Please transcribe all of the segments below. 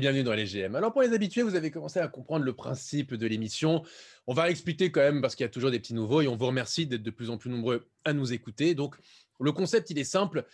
Bienvenue dans les GM. Alors pour les habitués, vous avez commencé à comprendre le principe de l'émission. On va l'expliquer quand même parce qu'il y a toujours des petits nouveaux et on vous remercie d'être de plus en plus nombreux à nous écouter. Donc le concept, il est simple.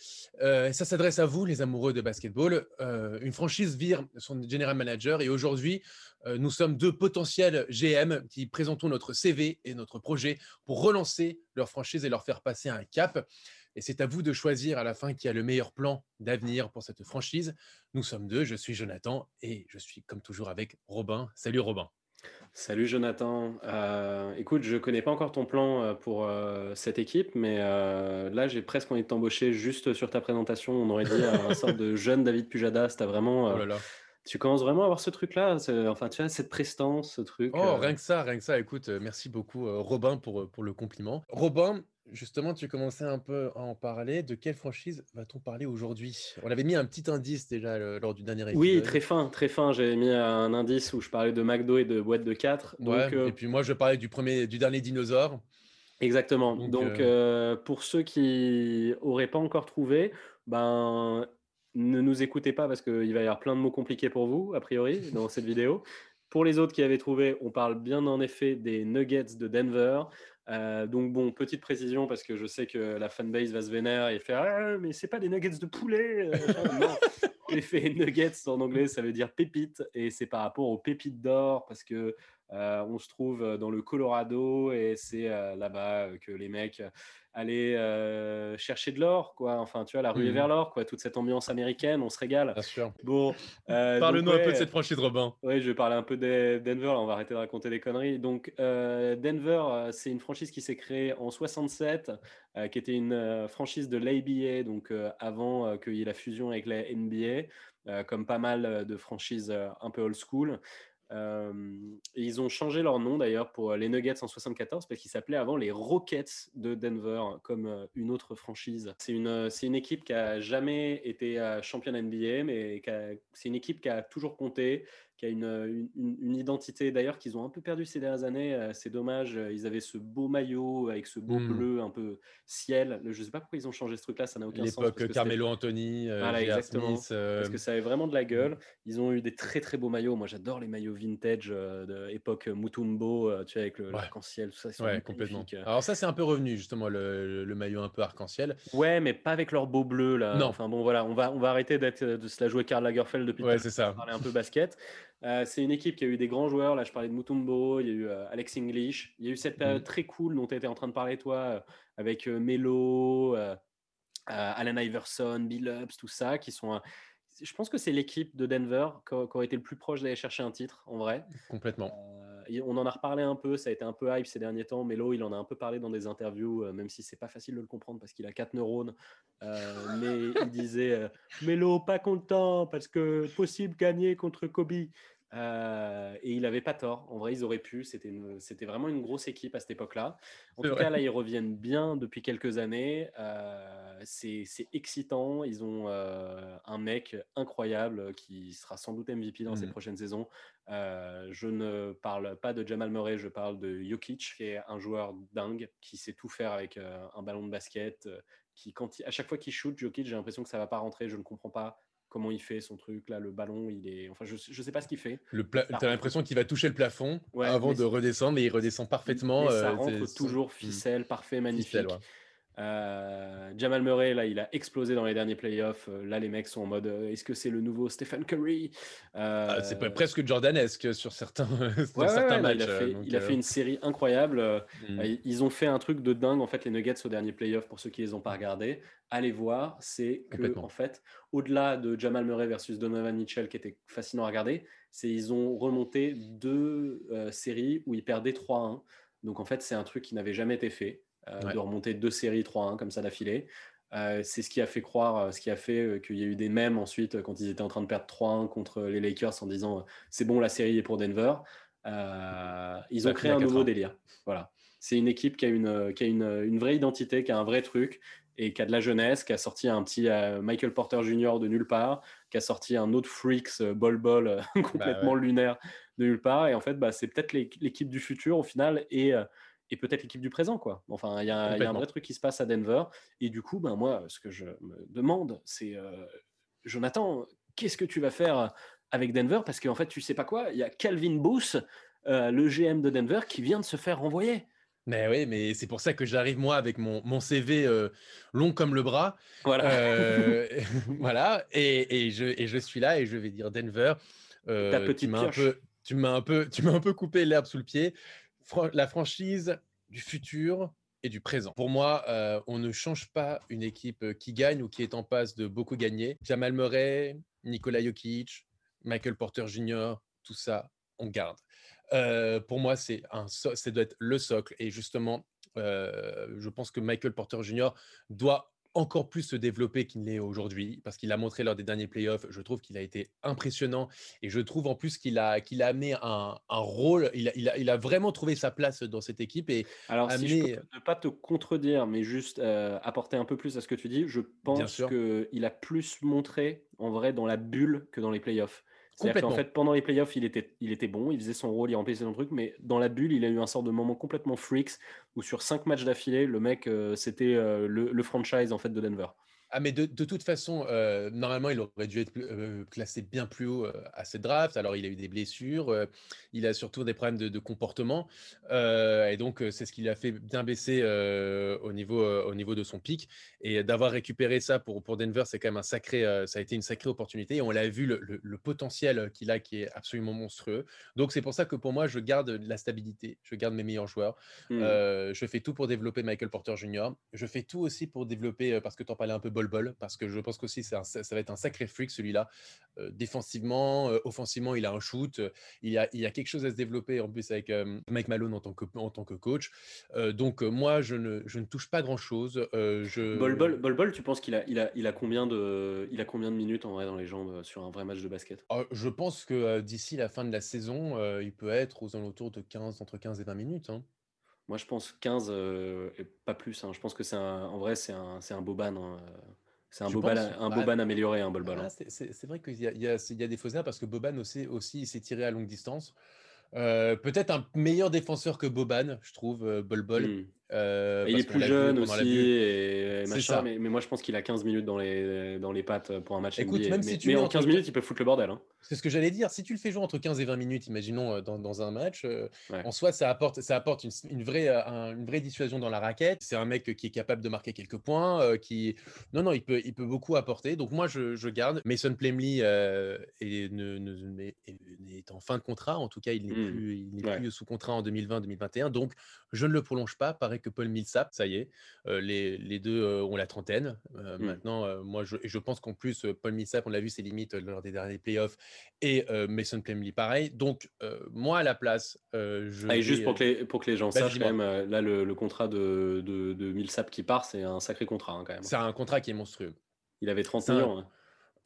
Euh, ça s'adresse à vous, les amoureux de basketball. Euh, une franchise vire son general manager et aujourd'hui, euh, nous sommes deux potentiels GM qui présentons notre CV et notre projet pour relancer leur franchise et leur faire passer un cap. Et c'est à vous de choisir à la fin qui a le meilleur plan d'avenir pour cette franchise. Nous sommes deux, je suis Jonathan et je suis comme toujours avec Robin. Salut Robin. Salut Jonathan. Euh, écoute, je connais pas encore ton plan euh, pour euh, cette équipe, mais là j'ai presque envie de t'embaucher juste sur ta présentation. On aurait dit un sorte de jeune David Pujadas. T'as vraiment. Oh tu commences vraiment à avoir ce truc-là, enfin tu as cette prestance, ce truc. Oh, rien que ça, rien que ça. Écoute, merci beaucoup Robin pour, pour le compliment. Robin, Justement, tu commençais un peu à en parler. De quelle franchise va-t-on parler aujourd'hui? On avait mis un petit indice déjà lors du dernier épisode. Oui, très fin, très fin. J'avais mis un indice où je parlais de McDo et de boîte de 4. Euh, et puis moi, je parlais du, premier, du dernier dinosaure. Exactement. Donc, euh, euh, pour ceux qui n'auraient pas encore trouvé, ben, ne nous écoutez pas parce qu'il va y avoir plein de mots compliqués pour vous, a priori, dans cette vidéo. Pour les autres qui avaient trouvé, on parle bien en effet des Nuggets de Denver. Euh, donc bon, petite précision parce que je sais que la fanbase va se vénérer et faire ah, mais c'est pas des nuggets de poulet. Euh, non, fait nuggets en anglais, ça veut dire pépite et c'est par rapport aux pépites d'or parce que on se trouve dans le Colorado et c'est là-bas que les mecs aller euh, chercher de l'or, quoi. Enfin, tu vois, la rue est mhm. vers l'or, quoi. Toute cette ambiance américaine, on se régale. Bien sûr. Bon. Euh, Parle-nous un peu de cette franchise, Robin. Oui, je vais parler un peu de Denver. on va arrêter de raconter des conneries. Donc, euh, Denver, c'est une franchise qui s'est créée en 67, qui était une franchise de l'ABA, donc avant qu'il y ait la fusion avec la NBA, comme pas mal de franchises un peu old school. Euh, ils ont changé leur nom d'ailleurs pour les Nuggets en 74 parce qu'ils s'appelaient avant les Rockets de Denver, comme euh, une autre franchise. C'est une, euh, c'est une équipe qui a jamais été championne NBA, mais c'est une équipe qui a toujours compté, qui a une, une, identité d'ailleurs qu'ils ont un peu perdu ces dernières années. Euh, c'est dommage, euh, ils avaient ce beau maillot avec ce beau hmm. bleu un peu ciel. Je ne sais pas pourquoi ils ont changé ce truc-là, ça n'a aucun sens. L'époque Carmelo Anthony, euh, voilà, exactement. Parce que ça avait vraiment de la gueule. Ils ont eu des très très beaux maillots. Moi j'adore les maillots vintage de époque Mutumbo, tu vois, avec le l'arc-en-ciel, tout ça. Ouais, complètement. Alors ça c'est un peu revenu justement le, le, maillot un peu arc-en-ciel. Ouais, mais pas avec leur beau bleu là. Non. Enfin bon voilà, on va, on va arrêter de se la jouer Karl Lagerfeld depuis. Ouais, c'est ça. Parler un peu basket. Euh, c'est une équipe qui a eu des grands joueurs. Là, je parlais de Mutombo, il y a eu euh, Alex English. Il y a eu cette période mm. très cool dont tu étais en train de parler, toi, euh, avec Melo, Alan Iverson, Bill Ups, tout ça, qui sont. je pense que c'est l'équipe de Denver qui, aurait été le plus proche d'aller chercher un titre, en vrai. Complètement. On en a reparlé un peu, ça a été un peu hype ces derniers temps. Melo, il en a un peu parlé dans des interviews, même si c'est pas facile de le comprendre parce qu'il a quatre neurones. mais il disait Melo, pas content parce que possible gagner contre Kobe. Euh, et il n'avait pas tort. En vrai, ils auraient pu. C'était, c'était vraiment une grosse équipe à cette époque-là. En tout cas, là, ils reviennent bien depuis quelques années. Euh, c'est, excitant. Ils ont euh, un mec incroyable qui sera sans doute MVP dans ces mmh. prochaines saisons. je ne parle pas de Jamal Murray, je parle de Jokic, qui est un joueur dingue, qui sait tout faire avec un ballon de basket. qui, quand à chaque fois qu'il shoot, Jokic, j'ai l'impression que ça va pas rentrer. Je ne comprends pas comment il fait son truc là le ballon il est enfin je je sais pas ce qu'il fait. Le tu as l'impression qu'il va toucher le plafond avant de redescendre mais il redescend parfaitement ça euh, rentre toujours ficelle parfait magnifique euh, Jamal Murray, là, il a explosé dans les derniers playoffs. Euh, là, les mecs sont en mode est-ce que c'est le nouveau Stephen Curry? Ah, C'est presque Jordanesque sur certains, matchs. il, a fait, une série incroyable. Hmm. Ils ont fait un truc de dingue, en fait, les Nuggets au dernier playoff, pour ceux qui les ont pas regardés. Allez voir, c'est que, en fait, au-delà de Jamal Murray versus Donovan Mitchell, qui était fascinant à regarder, c'est ils ont remonté deux séries où ils perdaient 3-1. Donc, en fait, c'est un truc qui n'avait jamais été fait. Euh, de remonter deux séries 3-1 comme ça d'affilée. Euh, c'est ce qui a fait croire, euh, ce qui a fait qu'il y a eu des mèmes ensuite quand ils étaient en train de perdre 3-1 contre les Lakers en disant c'est bon, la série est pour Denver. ils ont créé un nouveau délire. Voilà. C'est une équipe qui a, une, qui a une, une, vraie identité, qui a un vrai truc et qui a de la jeunesse, qui a sorti un petit Michael Porter Jr. de nulle part, qui a sorti un autre Freaks Bol Bol complètement bah lunaire de nulle part. Et en fait, bah, c'est peut-être l'équipe du futur au final. Et et peut-être l'équipe du présent. Quoi. Enfin, il y, a un vrai truc qui se passe à Denver. Et du coup, ben, moi, ce que je me demande, c'est euh, Jonathan, qu'est-ce que tu vas faire avec Denver? Parce qu'en fait, tu sais pas quoi, il y a Calvin Booth, le GM de Denver, qui vient de se faire renvoyer. Mais oui, mais c'est pour ça que j'arrive moi avec mon, mon CV long comme le bras. Voilà. voilà. Et, et, je, et je suis là et je vais dire Denver. Ta petite tu m'as un peu, tu m'as un peu, tu m'as un peu coupé l'herbe sous le pied. La franchise du futur et du présent. Pour moi, on ne change pas une équipe qui gagne ou qui est en passe de beaucoup gagner. Jamal Murray, Nikola Jokic, Michael Porter Jr., tout ça, on garde. Euh, pour moi, c'est un, ça doit être le socle. Et justement, euh, je pense que Michael Porter Jr. doit encore plus se développer qu'il n'est aujourd'hui, parce qu'il a montré lors des derniers playoffs, je trouve qu'il a été impressionnant, et je trouve en plus qu'il a, qu'il a amené un, un rôle, il a, il, a, il a, vraiment trouvé sa place dans cette équipe. Et Alors, si je peux ne pas te contredire, mais juste euh, apporter un peu plus à ce que tu dis, je pense qu'il a plus montré, en vrai, dans la bulle que dans les playoffs. C'est-à-dire qu'en fait, pendant les playoffs, il était, il était bon, il faisait son rôle, il remplissait son truc, mais dans la bulle, il a eu un sort de moment complètement freaks où sur cinq matchs d'affilée, le mec, euh, c'était euh, le, le, franchise en fait de Denver. Ah, mais de, toute façon, euh, normalement, il aurait dû être euh, classé bien plus haut euh, à cette draft. Alors, il a eu des blessures, il a surtout des problèmes de, comportement. et donc, c'est ce qui l'a fait bien baisser au, niveau, au niveau de son pic. Et d'avoir récupéré ça pour, pour Denver, c'est quand même un sacré, ça a été une sacrée opportunité. Et on l'a vu, le, potentiel qu'il a qui est absolument monstrueux. Donc, c'est pour ça que pour moi, je garde la stabilité, je garde mes meilleurs joueurs. Mmh. je fais tout pour développer Michael Porter Jr. Je fais tout aussi pour développer, parce que tu en parlais un peu, Bol Bol, parce que je pense qu'aussi ça, ça, va être un sacré freak celui-là. Euh, défensivement, euh, offensivement, il a un shoot, il y a, il y a quelque chose à se développer en plus avec euh, Mike Malone en tant que, en tant que coach. donc moi, je ne, je ne touche pas grand-chose. je... Bol, Bol, Bol Bol, tu penses qu'il a, il a, il a, combien de, il a combien de minutes en vrai dans les jambes sur un vrai match de basket? Ah, Je pense que d'ici la fin de la saison, il peut être aux alentours de 15, entre 15 et 20 minutes. Hein. Moi, je pense 15 et pas plus. Hein. Je pense que c'est en vrai, c'est un, un Boban. Hein. C'est un, Boban, un bah, Boban amélioré, un Bolbol. Ah, c'est vrai qu'il y, y, y, a des faussaires parce que Boban aussi, aussi s'est tiré à longue distance. Euh, peut-être un meilleur défenseur que Boban, je trouve, euh, Bol. Hmm. Euh, il est plus jeune aussi, et, machin, mais, mais, moi je pense qu'il a 15 minutes dans les, dans les pattes pour un match Écoute, NBA. Même mais, si tu mais en 15 minutes, il peut foutre le bordel. Hein. C'est ce que j'allais dire. Si tu le fais jouer entre 15 et 20 minutes, imaginons, dans, dans un match, en soi, ça apporte, ça apporte une, une vraie, une vraie dissuasion dans la raquette. C'est un mec qui est capable de marquer quelques points. qui... Non, non, il peut, il peut beaucoup apporter. Donc moi, je, je garde. Mason est, ne, ne, est, en fin de contrat. En tout cas, il n'est hmm. plus, il n'est plus sous contrat en 2020-2021. Donc, je ne le prolonge pas. Pareil que Paul Millsap, ça y est, les, les, deux ont la trentaine. Mmh. Maintenant, moi, je, je pense qu'en plus, Paul Millsap, on l'a vu ses limites lors des derniers playoffs, et Mason Plumlee, pareil. Donc, moi, à la place, je. Ah, et juste pour que, les, pour que les gens sachent, quand même, là, le, contrat de, de, de, Millsap qui part, c'est un sacré contrat, hein, quand même. C'est un contrat qui est monstrueux. Il avait 30 millions. Hein.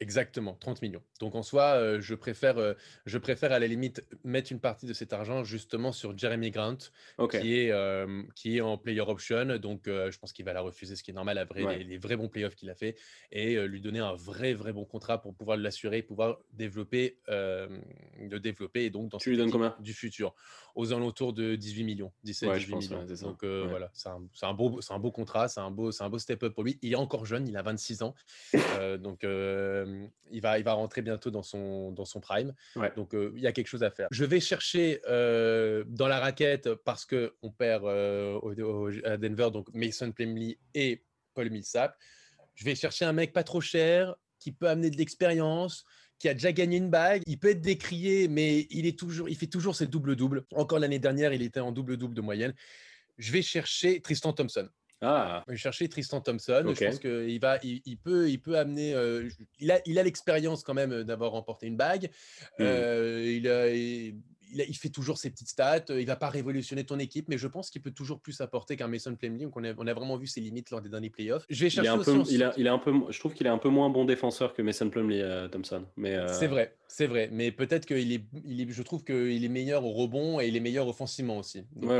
Exactement, 30 millions. Donc en soi, euh, je, préfère, euh, je préfère à la limite mettre une partie de cet argent justement sur Jeremy Grant, qui, est, euh, qui est en player option. Donc je pense qu'il va la refuser, ce qui est normal, après les, vrais bons playoffs qu'il a fait, et lui donner un vrai, vrai bon contrat pour pouvoir l'assurer, pouvoir développer, le développer, et donc dans tu lui donnes combien? du futur, aux alentours de 18 millions, 17, 18 millions. donc voilà, c'est un, un, beau, un beau contrat, c'est un beau, un beau step-up pour lui. Il est encore jeune, il a 26 ans. donc il, va, il va rentrer bientôt dans son, dans son prime. Donc, il y a quelque chose à faire. Je vais chercher dans la raquette parce qu'on perd à Denver, donc Mason Plumlee et Paul Millsap. Je vais chercher un mec pas trop cher qui peut amener de l'expérience, qui a déjà gagné une bague. Il peut être décrié, mais il, est toujours, il fait toujours ses double-double. Encore l'année dernière, il était en double-double de moyenne. Je vais chercher Tristan Thompson. Ah. Je vais chercher Tristan Thompson. Je pense qu'il va, il, peut, il peut amener. Euh, il a, il a l'expérience quand même d'avoir remporté une bague. Hmm. Euh, il, a, il, fait toujours ses petites stats. Il va pas révolutionner ton équipe, mais je pense qu'il peut toujours plus apporter qu'un Mason Plumlee. on a, on a vraiment vu ses limites lors des derniers playoffs. Je vais chercher. Il, il, a, un peu, je trouve qu'il est un peu moins bon défenseur que Mason Plumlee, euh, Thompson. Mais euh, c'est vrai, c'est vrai. Mais peut-être qu'il est, il est, je trouve qu'il est meilleur au rebond et il est meilleur offensivement aussi. Donc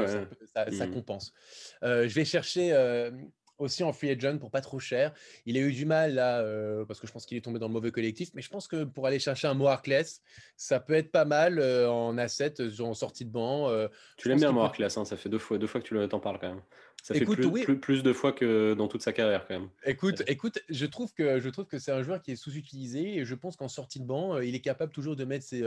ça, ça, hmm. compense. Euh, je vais chercher aussi en free agent pour pas trop cher. Il a eu du mal là, euh, parce que je pense qu'il est tombé dans le mauvais collectif, mais je pense que pour aller chercher un Mo ça peut être pas mal euh, en asset, en sortie de banc. tu l'aimes bien, Mo hein, ça fait deux fois, deux fois que tu t'en parles quand même. Ça fait plus, plus, de fois que dans toute sa carrière quand même. Écoute, écoute, je trouve que je trouve que c'est un joueur qui est sous-utilisé et je pense qu'en sortie de banc, il est capable toujours de mettre ses,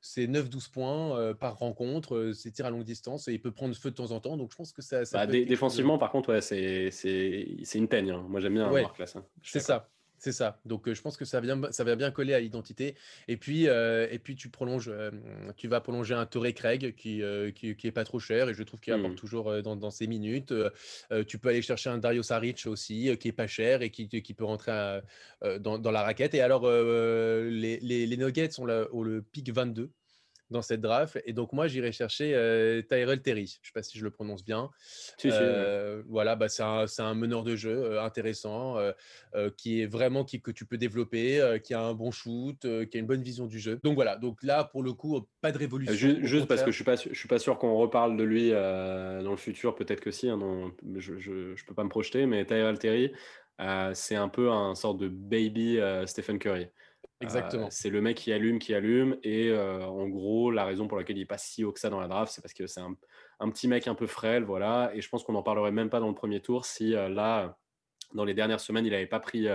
ses 9-12 points par rencontre, ses tirs à longue distance et il peut prendre feu de temps en temps. Donc je pense que ça. ça bah, défensivement, par contre, ouais, c'est une teigne. Hein. Moi, j'aime bien ouais, hein. C'est ça. C'est ça. Donc, je pense que ça, vient, ça va bien coller à l'identité. Et puis, et puis tu prolonges, tu vas prolonger un Torrey Craig qui, qui, est pas trop cher et je trouve qu'il apporte mmh. toujours dans, dans, ses minutes. tu peux aller chercher un Dario Saric aussi qui est pas cher et qui, qui peut rentrer dans, dans, la raquette. Et alors, les, les, les, Nuggets ont, ont le pic 22 dans cette draft. Et donc, moi, j'irai chercher euh, Tyrell Terry. Je ne sais pas si je le prononce bien. Euh, voilà, bah, c'est un, un, meneur de jeu euh, intéressant qui est vraiment qui, que tu peux développer, qui a un bon shoot, qui a une bonne vision du jeu. Donc, voilà. Donc, là, pour le coup, pas de révolution. Juste, parce que je ne suis, pas, suis pas sûr qu'on reparle de lui dans le futur. Peut-être que si. Hein, je ne peux pas me projeter. Mais Tyrell Terry, c'est un peu un sorte de baby Stephen Curry. Exactement. c'est le mec qui allume, qui allume. Et en gros, la raison pour laquelle il n'est pas si haut que ça dans la draft, c'est parce que c'est un, petit mec un peu frêle. Voilà. Et je pense qu'on n'en parlerait même pas dans le premier tour si là, dans les dernières semaines, il n'avait pas pris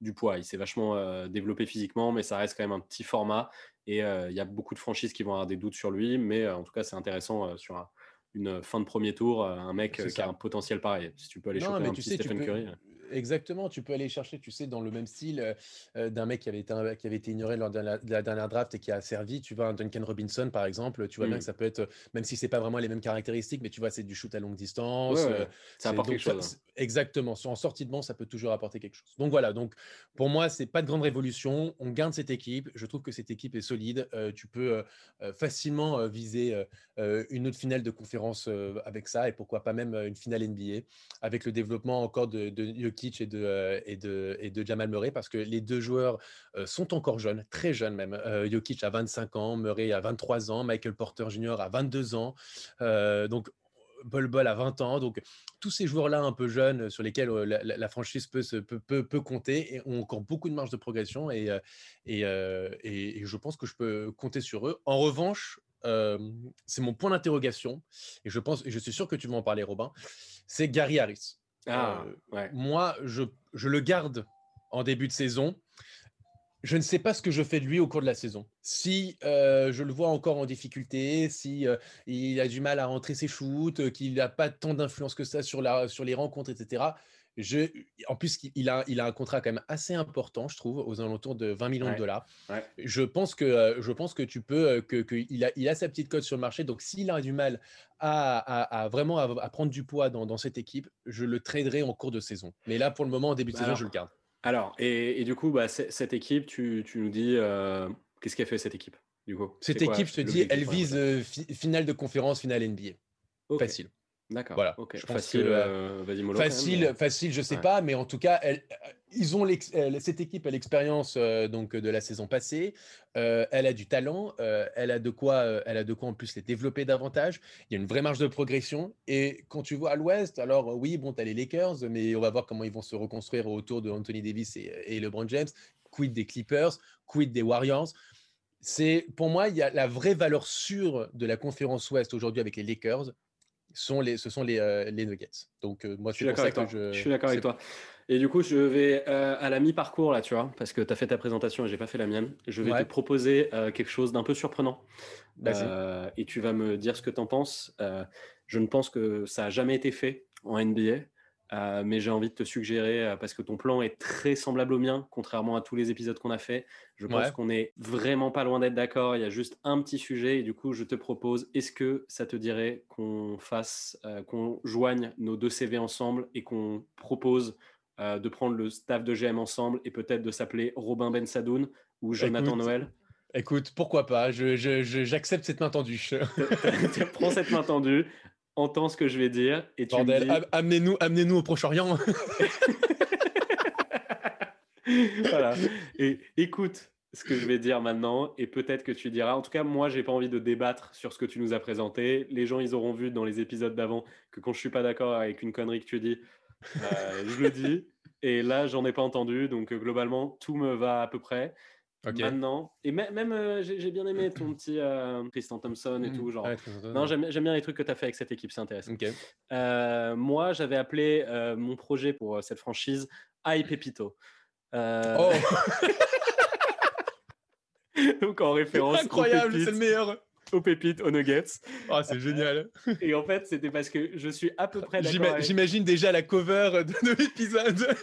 du poids. Il s'est vachement développé physiquement, mais ça reste quand même un petit format. Et il y a beaucoup de franchises qui vont avoir des doutes sur lui. Mais en tout cas, c'est intéressant sur une fin de premier tour, un mec qui a un potentiel pareil. Si tu peux aller choper un petit Stephen Curry. Exactement, tu peux aller chercher, tu sais, dans le même style euh, euh, d'un mec qui avait, été, qui avait été ignoré lors de la, dernière draft et qui a servi. Tu vois, un Duncan Robinson, par exemple, tu vois bien mmh. que ça peut être, même si c'est pas vraiment les mêmes caractéristiques, mais tu vois, c'est du shoot à longue distance. Euh, ça apporte quelque chose. Hein. Exactement, en sortie de banc, ça peut toujours apporter quelque chose. Donc voilà, donc pour moi, c'est pas de grande révolution. On garde cette équipe. Je trouve que cette équipe est solide. tu peux facilement viser une autre finale de conférence avec ça et pourquoi pas même une finale NBA avec le développement encore de, de et de, euh, et, de, et de Jamal Murray parce que les deux joueurs euh, sont encore jeunes, très jeunes même. Euh, Jokic a 25 ans, Murray a 23 ans, Michael Porter Jr. a 22 ans. donc, Bol Bol a 20 ans. Donc, tous ces joueurs-là un peu jeunes sur lesquels la, franchise peut, se, peut, peut, compter et ont encore beaucoup de marge de progression. Et, et, et, je pense que je peux compter sur eux. En revanche, c'est mon point d'interrogation. Et je pense, je suis sûr que tu vas en parler, Robin. C'est Gary Harris. Ah, euh, moi, je, le garde en début de saison. Je ne sais pas ce que je fais de lui au cours de la saison. Si euh, je le vois encore en difficulté, si euh, il a du mal à rentrer ses shoots, qu'il n'a pas tant d'influence que ça sur, la, sur les rencontres, etc. Je, en plus, il a, il a un contrat quand même assez important, je trouve, aux alentours de 20 millions de dollars. Je, pense que, je pense que tu peux, que, que il, a, il a sa petite cote sur le marché. Donc, s'il a du mal à, vraiment à, prendre du poids dans, cette équipe, je le traderai en cours de saison. Mais là, pour le moment, en début de saison, je le garde. Alors, et, du coup, bah, cette équipe, tu, nous dis, euh, qu'est-ce qu'elle fait cette équipe du coup? Cette équipe, je te dis, elle vise euh, finale de conférence, finale NBA. Facile. D'accord. Voilà. facile, euh, facile, facile, je sais pas, mais en tout cas, ils ont cette équipe a l'expérience euh, donc de la saison passée. Euh, elle a du talent, elle a de quoi, elle a de quoi en plus les développer davantage. Il y a une vraie marge de progression. Et quand tu vois à l'Ouest, alors oui, bon, tu as les Lakers, mais on va voir comment ils vont se reconstruire autour de Anthony Davis et, et LeBron James. Quid des Clippers, quid des Warriors? C'est pour moi, il y a la vraie valeur sûre de la conférence Ouest aujourd'hui avec les Lakers sont les, ce sont les, euh, les Nuggets. Donc, euh, moi, je suis d'accord avec, toi. Je... suis d'accord avec toi. Et du coup, je vais euh, à la mi-parcours, là, tu vois, parce que tu as fait ta présentation et j'ai pas fait la mienne. Je vais te proposer quelque chose d'un peu surprenant. et tu vas me dire ce que tu en penses. je ne pense que ça a jamais été fait en NBA. Euh, mais j'ai envie de te suggérer, euh, parce que ton plan est très semblable au mien, contrairement à tous les épisodes qu'on a fait. Je pense qu'on est vraiment pas loin d'être d'accord. Il y a juste un petit sujet, et du coup, je te propose est-ce que ça te dirait qu'on fasse, euh, qu'on joigne nos deux CV ensemble et qu'on propose de prendre le staff de GM ensemble et peut-être de s'appeler Robin Ben Sadoun ou Jonathan Noël? Écoute, pourquoi pas? J'accepte cette main tendue. Prends cette main tendue entends ce que je vais dire et tu amenez-nous, amenez-nous au Proche-Orient. voilà. Et écoute ce que je vais dire maintenant et peut-être que tu diras. En tout cas, moi, j'ai pas envie de débattre sur ce que tu nous as présenté. Les gens, ils auront vu dans les épisodes d'avant que quand je suis pas d'accord avec une connerie que tu dis, je le dis. Et là, j'en ai pas entendu. Donc, globalement, tout me va à peu près. Maintenant, et même, j'ai bien aimé ton petit Tristan Thompson et mmh. tout. Genre. non, j'aime bien les trucs que tu as fait avec cette équipe, c'est intéressant. moi, j'avais appelé mon projet pour cette franchise Ai Pepito. Oh Donc en référence. Incroyable, c'est le meilleur aux pépites, aux nuggets. Oh, c'est génial. Et en fait, c'était parce que je suis à peu près d'accord. J'imagine déjà la cover de, l'épisode.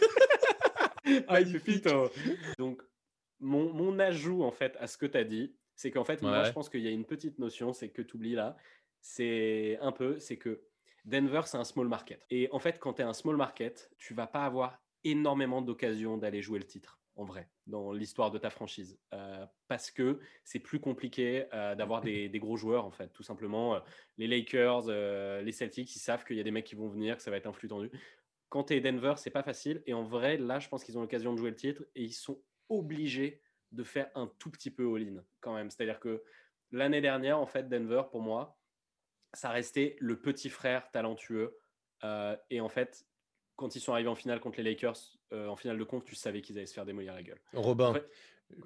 ah, pépito. Donc, mon, mon, ajout en fait à ce que tu as dit, c'est qu'en fait, moi, je pense qu'il y a une petite notion, c'est que tu oublies là. C'est un peu, c'est que Denver, c'est un small market. Et en fait, quand tu es un small market, tu vas pas avoir énormément d'occasions d'aller jouer le titre en vrai, dans l'histoire de ta franchise. Euh, parce que c'est plus compliqué euh, d'avoir des, gros joueurs, en fait. Tout simplement, euh, les Lakers, les Celtics, ils savent qu'il y a des mecs qui vont venir, que ça va être un flux tendu. Quand tu es Denver, c'est pas facile. Et en vrai, là, je pense qu'ils ont l'occasion de jouer le titre et ils sont obligés de faire un tout petit peu all-in quand même. C'est-à-dire que l'année dernière, en fait, Denver, pour moi, ça restait le petit frère talentueux. et en fait, quand ils sont arrivés en finale contre les Lakers, euh, en finale de compte, tu savais qu'ils allaient se faire démolir la gueule. Robin,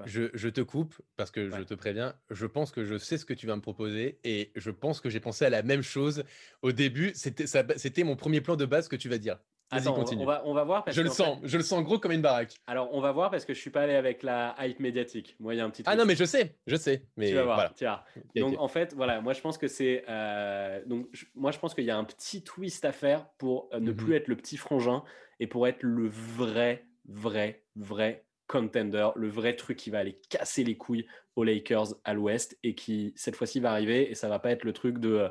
je, te coupe parce que je te préviens, je pense que je sais ce que tu vas me proposer et je pense que j'ai pensé à la même chose au début. C'était mon premier plan de base que tu vas dire. Attends, on va, on va voir. je le sens, je le sens gros comme une baraque. Alors, on va voir parce que je suis pas allé avec la hype médiatique. Moi, il y a un petit. Ah non, mais je sais, je sais. Mais tu vas voir. donc, en fait, voilà, moi, je pense que c'est. Euh, donc, moi, je pense qu'il y a un petit twist à faire pour euh, ne mhm. plus être le petit frangin et pour être le vrai, vrai, vrai contender, le vrai truc qui va aller casser les couilles aux Lakers à l'Ouest et qui cette fois-ci va arriver et ça va pas être le truc de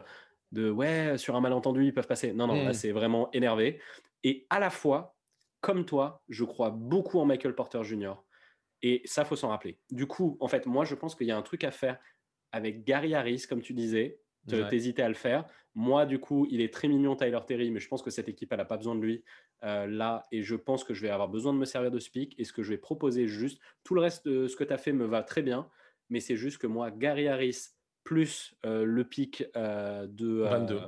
de ouais sur un malentendu ils peuvent passer. Non non, là mhm. c'est vraiment énervé. Et à la fois, comme toi, je crois beaucoup en Michael Porter Jr. Et ça, faut s'en rappeler. Du coup, en fait, moi, je pense qu'il y a un truc à faire avec Gary Harris, comme tu disais. T'hésitais à le faire. Moi, du coup, il est très mignon, Tyler Terry, mais je pense que cette équipe, elle n'a pas besoin de lui euh, là. Et je pense que je vais avoir besoin de me servir de ce pic. Et ce que je vais proposer juste, tout le reste de ce que tu as fait me va très bien. Mais c'est juste que moi, Gary Harris, plus euh, le pic euh, de. 22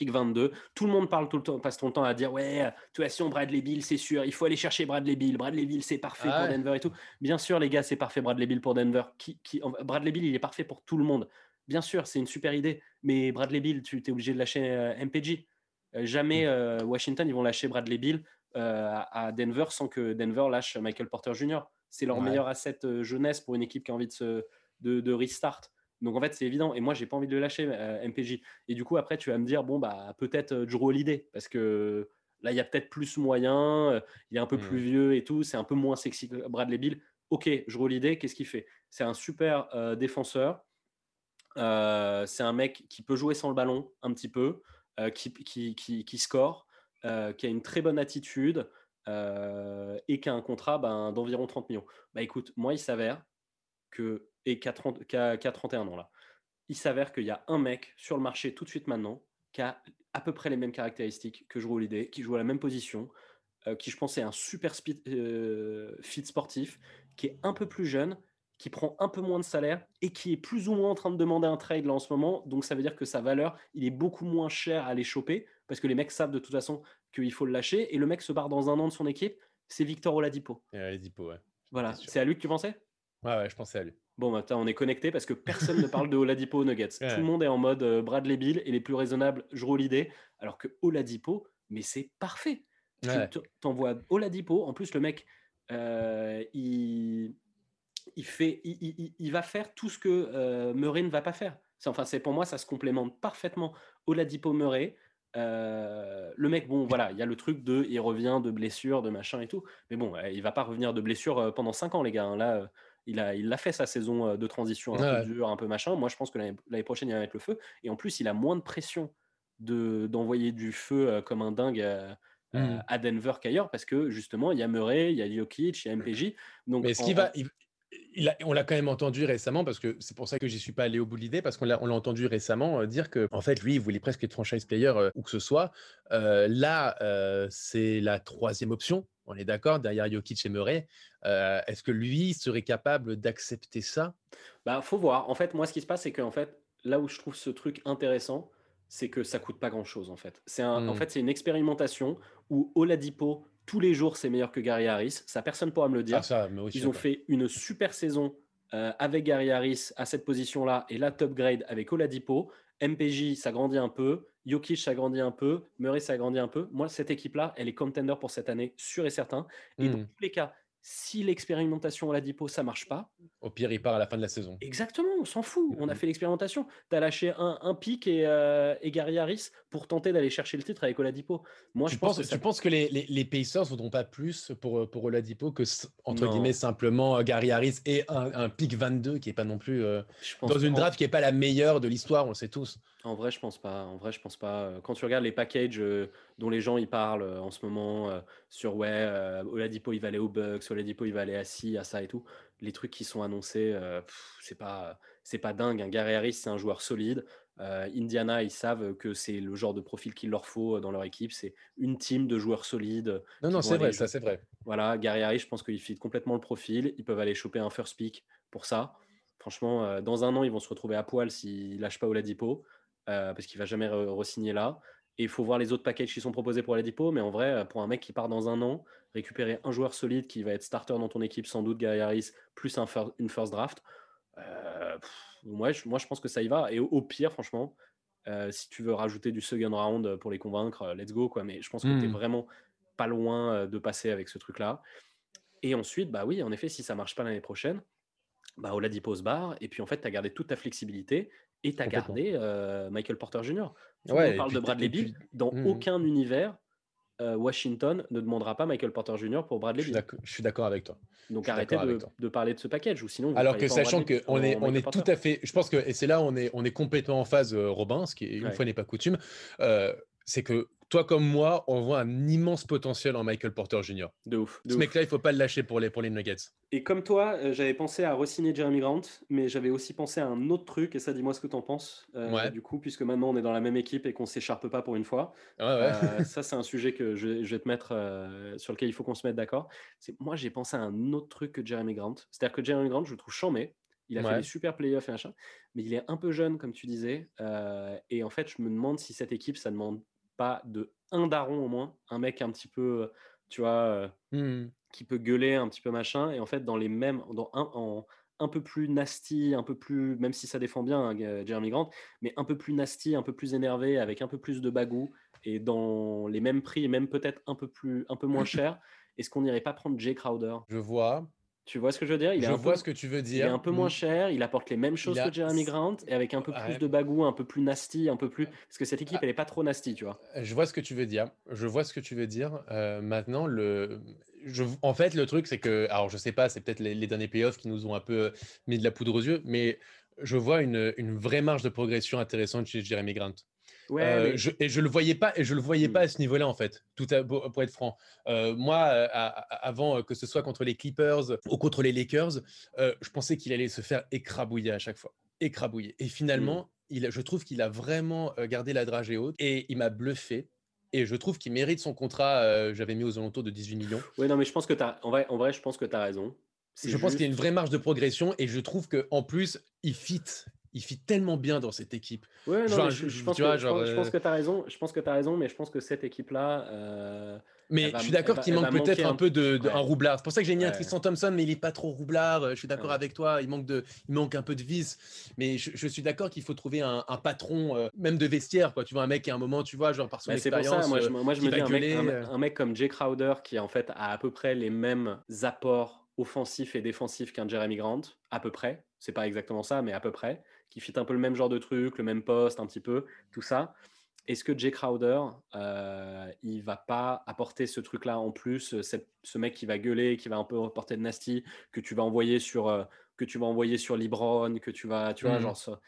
pick 22. Tout le monde parle tout le temps, passe ton temps à dire ouais, de toute façon Bradley Bill, c'est sûr, il faut aller chercher Bradley Bill. Bradley Bill, c'est parfait pour Denver et tout. Bien sûr, les gars, c'est parfait Bradley Bill pour Denver. Qui, qui, Bradley Bill, il est parfait pour tout le monde. Bien sûr, c'est une super idée, mais Bradley Bill, tu es obligé de lâcher euh, MPG. Euh, jamais mm. euh, Washington, ils vont lâcher Bradley Bill à Denver sans que Denver lâche Michael Porter Jr. C'est leur meilleur asset jeunesse pour une équipe qui a envie de, se, de, de restart. Donc en fait, c'est évident. Et moi, j'ai pas envie de le lâcher, euh, MPJ. Et du coup, après, tu vas me dire, bon, bah, peut-être euh, Drew Holiday, parce que là, il y a peut-être plus moyen, euh, il est un peu plus mmh. vieux et tout, c'est un peu moins sexy que Bradley Bill. Ok, Drew Holiday, qu'est-ce qu'il fait? C'est un super défenseur. c'est un mec qui peut jouer sans le ballon un petit peu, qui, qui, qui, qui, score, qui a une très bonne attitude et qui a un contrat ben, d'environ 30 millions. Bah écoute, moi, il s'avère que et qui a, 31 ans là. Il s'avère qu'il y a un mec sur le marché tout de suite maintenant qui a à peu près les mêmes caractéristiques que Drew Holiday, qui joue à la même position, euh, qui je pense est un super euh, fit sportif, qui est un peu plus jeune, qui prend un peu moins de salaire et qui est plus ou moins en train de demander un trade là en ce moment. Donc ça veut dire que sa valeur, il est beaucoup moins cher à les choper parce que les mecs savent de toute façon qu'il faut le lâcher et le mec se barre dans un an de son équipe. C'est Victor Oladipo. Oladipo, ouais. Voilà, c'est à lui que tu pensais? Ouais, ouais, je pensais à lui. Bon, bah, on est connecté parce que personne ne parle de Oladipo Nuggets. Tout le monde est en mode euh, Bradley Bill et les plus raisonnables, Drew Holiday, alors que Oladipo, mais c'est parfait. Tu t'envoies Oladipo, en plus le mec, euh, il, il, fait, il, va faire tout ce que euh, Murray ne va pas faire. Enfin, c'est pour moi, ça se complémente parfaitement. Oladipo Murray, euh, le mec, bon, voilà, il y a le truc de, il revient de blessure, de machin et tout. Mais bon, il va pas revenir de blessure pendant 5 ans, les gars. Hein. Là, il a, il a fait sa saison de transition un peu dure, un peu machin. Moi, je pense que l'année prochaine, il va mettre le feu. Et en plus, il a moins de pression de, d'envoyer du feu comme un dingue mmh. à, Denver qu'ailleurs, parce que justement, il y a Murray, il y a Jokic, il y a MPJ. Donc, Mais ce qui va. Il, on l'a quand même entendu récemment, parce que c'est pour ça que j'y suis pas allé au bout de l'idée, parce qu'on l'a, on l'a entendu récemment dire que, en fait, lui, il voulait presque être franchise player où que ce soit. là, c'est la troisième option on est d'accord, derrière Jokic et Murray. Euh, est-ce que lui serait capable d'accepter ça? Bah, faut voir. En fait, moi, ce qui se passe, c'est qu'en fait, là où je trouve ce truc intéressant, c'est que ça coûte pas grand chose en fait. C'est en hmm. fait c'est une expérimentation où Oladipo tous les jours c'est meilleur que Gary Harris. Ça personne pourra me le dire. Ah, Ils ont fait une super saison euh, avec Gary Harris à cette position-là et là top grade avec Oladipo. MPJ ça grandit un peu, Jokic ça grandit un peu, Murray ça grandit un peu. Moi cette équipe-là elle est contender pour cette année sûr et certain. Et dans hmm. tous les cas si l'expérimentation à la Dipo, ça marche pas. Au pire, il part à la fin de la saison. Exactement, on s'en fout. On a fait l'expérimentation. Tu as lâché un, un pic et, euh, et, Gary Harris pour tenter d'aller chercher le titre avec Oladipo. Moi, tu je pense que tu penses que les, les, les Pacers ne voudront pas plus pour, pour Oladipo que, entre guillemets, simplement euh, Gary Harris et un, un pic 22 qui n'est pas non plus euh, dans une draft qui n'est pas la meilleure de l'histoire, on le sait tous. En vrai, je pense pas. En vrai, je pense pas. Quand tu regardes les packages dont les gens y parlent en ce moment sur ouais, Oladipo il va aller au Bucks, Oladipo il va aller à ci, à ça et tout, les trucs qui sont annoncés, c'est pas c'est pas dingue. Un Gary Harris, c'est un joueur solide. Indiana, ils savent que c'est le genre de profil qu'il leur faut dans leur équipe. C'est une team de joueurs solides. Non, non, c'est vrai, ça, c'est vrai. Voilà, Gary Harris, je pense qu'il fit complètement le profil. Ils peuvent aller choper un first pick pour ça. Franchement, dans un an, ils vont se retrouver à poil s'ils lâchent pas Oladipo. Euh, parce qu'il va jamais re-signer là. Et il faut voir les autres packages qui sont proposés pour dépôts. Mais en vrai, euh, pour un mec qui part dans un an, récupérer un joueur solide qui va être starter dans ton équipe, sans doute Gary Harris, plus un une first draft, euh, moi, je, moi, je pense que ça y va. Et au, pire, franchement, si tu veux rajouter du second round pour les convaincre, let's go. Quoi. Mais je pense que tu es hmm. vraiment pas loin de passer avec ce truc-là. Et ensuite, bah oui, en effet, si ça marche pas l'année prochaine, bah, Oladipo se barre. Et puis, en fait, tu as gardé toute ta flexibilité et tu as gardé Michael Porter Jr. on parle de Bradley Bill. Dans mmh aucun univers, Washington ne demandera pas Michael Porter Jr. pour Bradley Bill. Je suis d'accord avec toi. Donc arrêtez de, parler de ce package ou sinon. Alors que sachant qu'on est, on est tout à fait, je pense que et c'est là on est, on est complètement en phase, Robin, ce qui une fois n'est pas coutume, c'est que toi comme moi, on voit un immense potentiel en Michael Porter Jr. De ouf. Ce mec-là, il faut pas le lâcher pour les, pour les Nuggets. Et comme toi, euh, j'avais pensé à re-signer Jeremy Grant, mais j'avais aussi pensé à un autre truc, et ça, dis-moi ce que tu en penses. Euh, du coup, puisque maintenant on est dans la même équipe et qu'on s'écharpe pas pour une fois. Euh, ça, c'est un sujet que je, vais te mettre sur lequel il faut qu'on se mette d'accord. Moi, j'ai pensé à un autre truc que Jeremy Grant. C'est-à-dire que Jeremy Grant, je le trouve chambé. Il a fait des super playoffs et machin, mais il est un peu jeune, comme tu disais. et en fait, je me demande si cette équipe, ça demande pas de un daron au moins, un mec un petit peu, tu vois, mmh. qui peut gueuler un petit peu machin. Et en fait, dans les mêmes, dans un, en, un peu plus nasty, un peu plus, même si ça défend bien hein, Jeremy Grant, mais un peu plus nasty, un peu plus énervé, avec un peu plus de bagou et dans les mêmes prix, même peut-être un peu plus, un peu moins cher. Est-ce qu'on n'irait pas prendre Jay Crowder? Je vois. Tu vois ce que je veux dire? Il Je vois ce que tu veux dire. Il est un peu moins cher, il apporte les mêmes choses que Jeremy Grant et avec un peu plus de bagou, un peu plus nasty, un peu plus. Parce que cette équipe, ah. elle est pas trop nasty, tu vois. Je vois ce que tu veux dire. Je vois ce que tu veux dire. Euh, maintenant, le. Je... En fait, le truc, c'est que. Alors, je sais pas, c'est peut-être les, derniers playoffs qui nous ont un peu mis de la poudre aux yeux, mais je vois une, une vraie marge de progression intéressante chez Jeremy Grant. Euh, et je le voyais pas, et je le voyais pas à ce niveau-là en fait. Tout pour être franc. Euh, moi, euh, avant que ce soit contre les Clippers ou contre les Lakers, je pensais qu'il allait se faire écrabouiller à chaque fois, écrabouiller. Et finalement, il, je trouve qu'il a vraiment gardé la dragée haute et il m'a bluffé. Et je trouve qu'il mérite son contrat. J'avais mis aux alentours de 18 millions. Oui, non, mais je pense que tu. En vrai, en vrai, je pense que tu as raison. Je pense qu'il y a une vraie marge de progression et je trouve qu'en plus, il fit il fit tellement bien dans cette équipe. Ouais, non, je, pense que, je, pense, que tu as raison. Je pense que tu as raison, mais je pense que cette équipe-là. Euh, mais je suis d'accord qu'il manque peut-être un, peu de, un roublard. C'est pour ça que j'ai mis un Tristan Thompson, mais il est pas trop roublard. Je suis d'accord avec toi. Il manque de, il manque un peu de vis. Mais je, suis d'accord qu'il faut trouver un, patron, euh, même de vestiaire. Quoi. Tu vois un mec qui à un moment, tu vois, genre par son expérience. C'est pour ça. Moi, je, moi, je me dis un mec, un, mec, comme Jay Crowder qui en fait a à peu près les mêmes apports offensifs et défensifs qu'un Jeremy Grant, à peu près. C'est pas exactement ça, mais à peu près qui fit un peu le même genre de truc, le même poste, un petit peu, tout ça. Est-ce que Jay Crowder, euh, il va pas apporter ce truc-là en plus, ce mec qui va gueuler, qui va un peu porter de nasty, que tu vas envoyer sur, euh, que tu vas envoyer sur Libron, que tu vas, tu vois, mmh. genre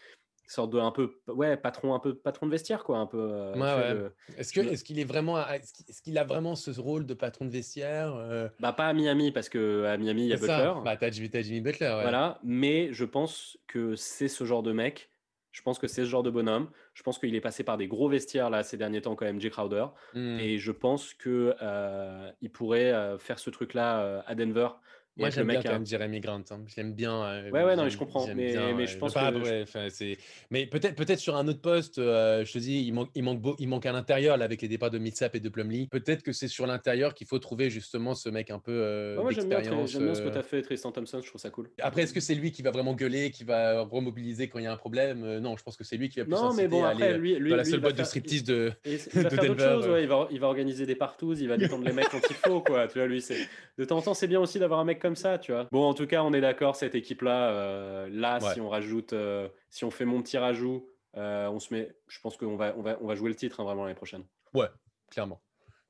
sorte de un peu ouais patron un peu patron de vestiaire quoi un peu euh, est-ce que est-ce qu'il est vraiment est-ce qu'il a vraiment ce rôle de patron de vestiaire euh? bah pas à Miami parce que à Miami il y a Butler. Bah t'as Jimmy Butler voilà mais je pense que c'est ce genre de mec. Je pense que c'est ce genre de bonhomme. Je pense qu'il est passé par des gros vestiaires là ces derniers temps quand même Jay Crowder. Mmh. et je pense que euh, il pourrait faire ce truc là à Denver Moi, j'aime bien quand même Jeremy Grant. Hein. Je l'aime bien. Euh, ouais, ouais, non, mais je comprends. Mais, mais, je pense que. mais peut-être peut sur un autre poste, euh, je te dis, il manque, il, manque beau, il manque à l'intérieur, là, avec les départs de Millsap et de Plumlee. Peut-être que c'est sur l'intérieur qu'il faut trouver justement ce mec un peu. Euh, moi, j'aime bien, bien, ce que tu as fait, Tristan Thompson. Je trouve ça cool. Après, est-ce que c'est lui qui va vraiment gueuler, qui va remobiliser quand il y a un problème Non, je pense que c'est lui qui va plus Non, mais bon, après, lui, lui, dans la seule boîte de striptease de, il va faire d'autres choses. il, va, il va organiser des partous, il va détendre les mecs quand il faut, quoi. Tu vois, lui, c'est de temps en temps, c'est bien aussi d'avoir un mec comme ça, tu vois. Bon, en tout cas, on est d'accord, cette équipe-là, euh, là, si on rajoute, euh, si on fait mon petit rajout, euh, on se met, je pense qu'on va, on va, on va jouer le titre hein, vraiment l'année prochaine. Ouais, clairement.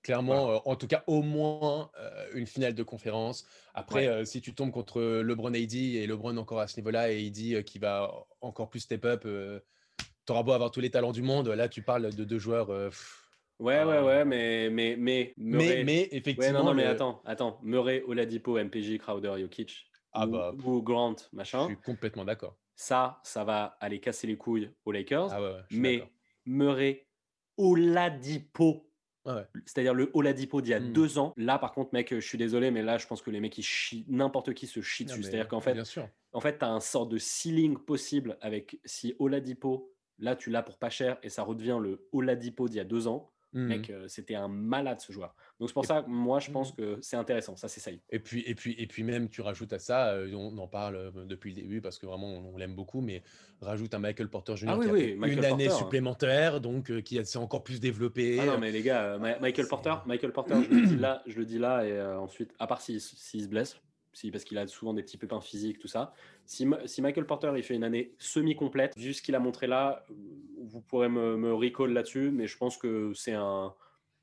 Clairement, en tout cas, au moins une finale de conférence. Après, si tu tombes contre LeBron AD et LeBron encore à ce niveau-là et il dit qu'il va encore plus step up, tu auras beau avoir tous les talents du monde. Là, tu parles de deux joueurs. Ouais, ouais, ouais, mais, mais, mais, mais, mais, effectivement. non, non, mais attends, attends. Murray, Oladipo, MPJ, Crowder, Jokic, ah bah, ou, Grant, machin. Je suis complètement d'accord. Ça, ça va aller casser les couilles aux Lakers. Ah ouais, mais Murray, Oladipo, C'est-à-dire le Oladipo d'il y a hmm. deux ans. Là, par contre, mec, je suis désolé, mais là, je pense que les mecs, ils chient, n'importe qui se chie dessus. C'est-à-dire qu'en fait, en fait, tu as un sort de ceiling possible avec si Oladipo, là, tu l'as pour pas cher et ça redevient le Oladipo d'il y a deux ans. Mec, mmh. c'était un malade ce joueur. Donc c'est pour ça moi je pense mmh. que c'est intéressant, ça c'est ça. Et puis, et, puis, et puis même tu rajoutes à ça, on en parle depuis le début parce que vraiment on, l'aime beaucoup, mais rajoute un Michael Porter Jr. Ah qui a une année hein. supplémentaire, donc qui s'est encore plus développé. Ah non mais les gars, Michael Porter, Michael Porter, je le dis là, je le dis là et ensuite, à part s'il se blesse, si, parce qu'il a souvent des petits pépins physiques, tout ça. Si, si, Michael Porter il fait une année semi-complète, vu ce qu'il a montré là, vous pourrez me, me recall là-dessus, mais je pense que c'est un,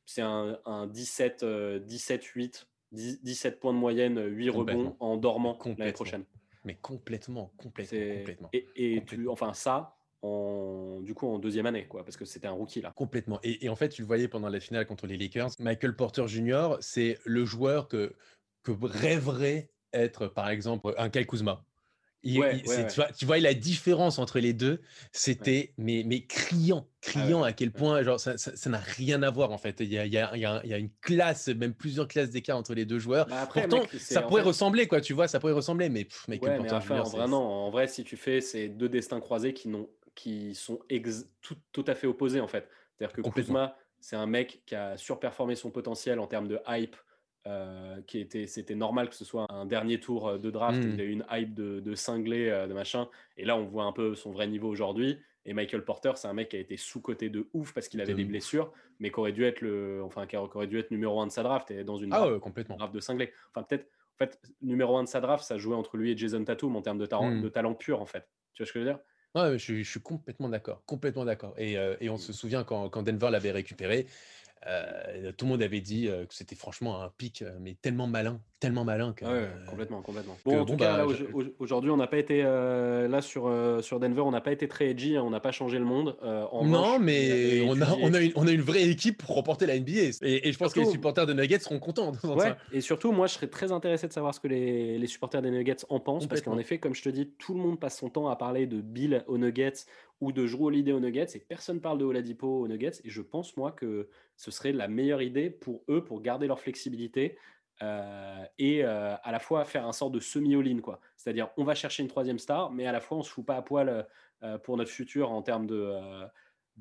c'est un, un, 17, 17, 8, 17 points de moyenne, 8 rebonds en dormant l'année prochaine. Mais complètement, complètement, complètement. Et, et Tu, enfin ça, en, du coup en deuxième année, quoi, parce que c'était un rookie là. Complètement. Et, et, en fait, tu le voyais pendant la finale contre les Lakers. Michael Porter Jr., c'est le joueur que, que rêverait être, par exemple, un Kyle Kuzma. tu, vois, la différence entre les deux, c'était mais, mais criant, ah criant à quel point genre, ça n'a rien à voir en fait. Il y a, y, a, y a, une classe, même plusieurs classes d'écart entre les deux joueurs. Bah, Pourtant, ça pourrait ressembler, quoi, tu vois, ça pourrait ressembler, mais, mais, en, en vrai, si tu fais ces deux destins croisés qui, qui sont tout, tout, à fait opposés en fait. C'est-à-dire que Kuzma, c'est un mec qui a surperformé son potentiel en termes de hype, euh, qui était, c'était normal que ce soit un dernier tour euh, de draft. Mmh. Il a eu une hype de, de cinglé, euh, de machin. Et là, on voit un peu son vrai niveau aujourd'hui. Et Michael Porter, c'est un mec qui a été sous-coté de ouf parce qu'il avait des blessures, mais qui aurait dû être le, enfin, qui aurait dû être numéro un de sa draft et dans une ah draft, complètement. de cinglé. Enfin, peut-être, en fait, numéro un de sa draft, ça jouait entre lui et Jason Tatum en termes de, mmh. de talent pur, en fait. Tu vois ce que je veux dire? Ouais, je, je, suis complètement d'accord, complètement d'accord. Et, et, on mmh. se souvient quand, quand Denver l'avait récupéré, tout le monde avait dit euh, que c'était franchement un pic, euh, mais tellement malin, tellement malin. Que, ouais, complètement, complètement. Bon, en tout cas, bah, aujourd'hui, on n'a pas été là sur, sur Denver, on n'a pas été très edgy, hein, on n'a pas changé le monde. non, mais on a, on, a une, on a une vraie équipe pour remporter la NBA. Et, je pense que les supporters de Nuggets seront contents. Ouais, et surtout, moi, je serais très intéressé de savoir ce que les, les supporters des Nuggets en pensent, parce qu'en effet, comme je te dis, tout le monde passe son temps à parler de Bill aux Nuggets ou de Drew Holiday aux Nuggets, et personne parle de Oladipo aux Nuggets. Et je pense, moi, que ce serait la meilleure idée pour eux, pour garder leur flexibilité euh, et euh, à la fois faire un sort de semi-all-in. quoi. C'est-à-dire, on va chercher une troisième star, mais à la fois, on se fout pas à poil euh, pour notre futur en termes de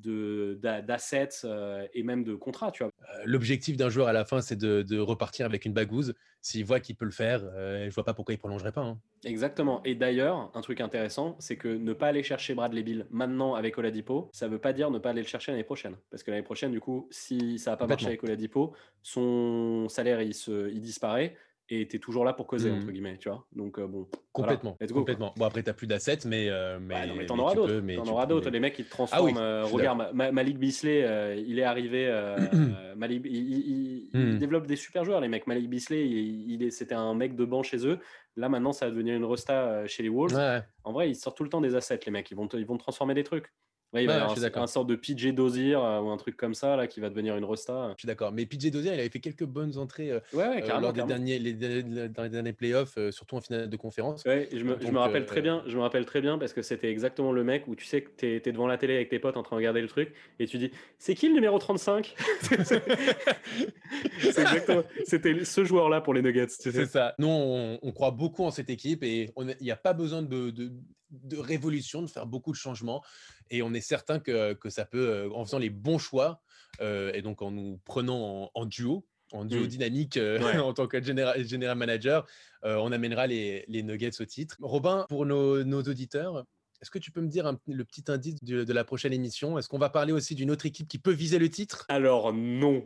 d'assets euh, et même de contrats. Tu vois. Euh, l'objectif d'un joueur à la fin, c'est de, repartir avec une bagouze. S'il voit qu'il peut le faire, euh, je vois pas pourquoi il prolongerait pas. Hein. Exactement. Et d'ailleurs, un truc intéressant, c'est que ne pas aller chercher Bradley Bill maintenant avec Oladipo, ça veut pas dire ne pas aller le chercher l'année prochaine. Parce que l'année prochaine, du coup, si ça va pas marché avec Oladipo, son salaire il, se, il disparaît et tu es toujours là pour causer, entre mmh. guillemets, tu vois. Donc, euh, bon. Complètement. complètement. Bon, après, tu plus d'assets, mais. Euh, mais, mais t'en auras d'autres. T'en auras d'autres. Les mecs, ils te ah transforment. Euh, regarde, Malik Bisley, il est arrivé. Malik, il, mmh. développe des super joueurs, les mecs. Malik Bisley, il, c'était un mec de banc chez eux. Là, maintenant, ça va devenir une resta chez les Wolves. En vrai, ils sortent tout le temps des assets, les mecs. Ils vont, ils vont transformer des trucs. Il va y avoir un, sorte de PJ Dozier euh, ou un truc comme ça là qui va devenir une rosta. Je suis d'accord. Mais PJ Dozier, il avait fait quelques bonnes entrées euh, euh, lors des derniers, les, dans les derniers playoffs, surtout en finale de conférence. Ouais, je, me, je me, rappelle très bien. Je me rappelle très bien parce que c'était exactement le mec où tu sais que tu es, devant la télé avec tes potes en train de regarder le truc et tu dis c'est qui le numéro 35 C'était ce joueur-là pour les Nuggets. C'est ça. Nous, on, on, croit beaucoup en cette équipe et il n'y a pas besoin de, de de révolution, de faire beaucoup de changements. Et on est certain que, que ça peut, euh, en faisant les bons choix, euh, et donc en nous prenant en, duo, en duo mmh. dynamique euh, en tant que general, manager, on amènera les, les, Nuggets au titre. Robin, pour nos, nos auditeurs, est-ce que tu peux me dire le petit indice de, de la prochaine émission? Est-ce qu'on va parler aussi d'une autre équipe qui peut viser le titre? Alors non.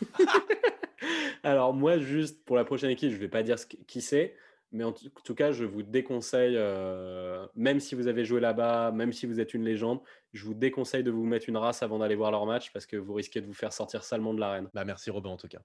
Alors moi, juste pour la prochaine équipe, je ne vais pas dire qui c'est. Mais en tout cas, je vous déconseille, euh, même si vous avez joué là-bas, même si vous êtes une légende, je vous déconseille de vous mettre une race avant d'aller voir leur match parce que vous risquez de vous faire sortir salement de l'arène. Bah merci Robin en tout cas.